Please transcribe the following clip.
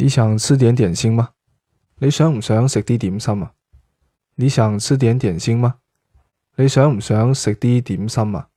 你想吃点点心吗？你想唔想食啲点心啊？你想吃点点心吗？你想唔想食啲点心啊？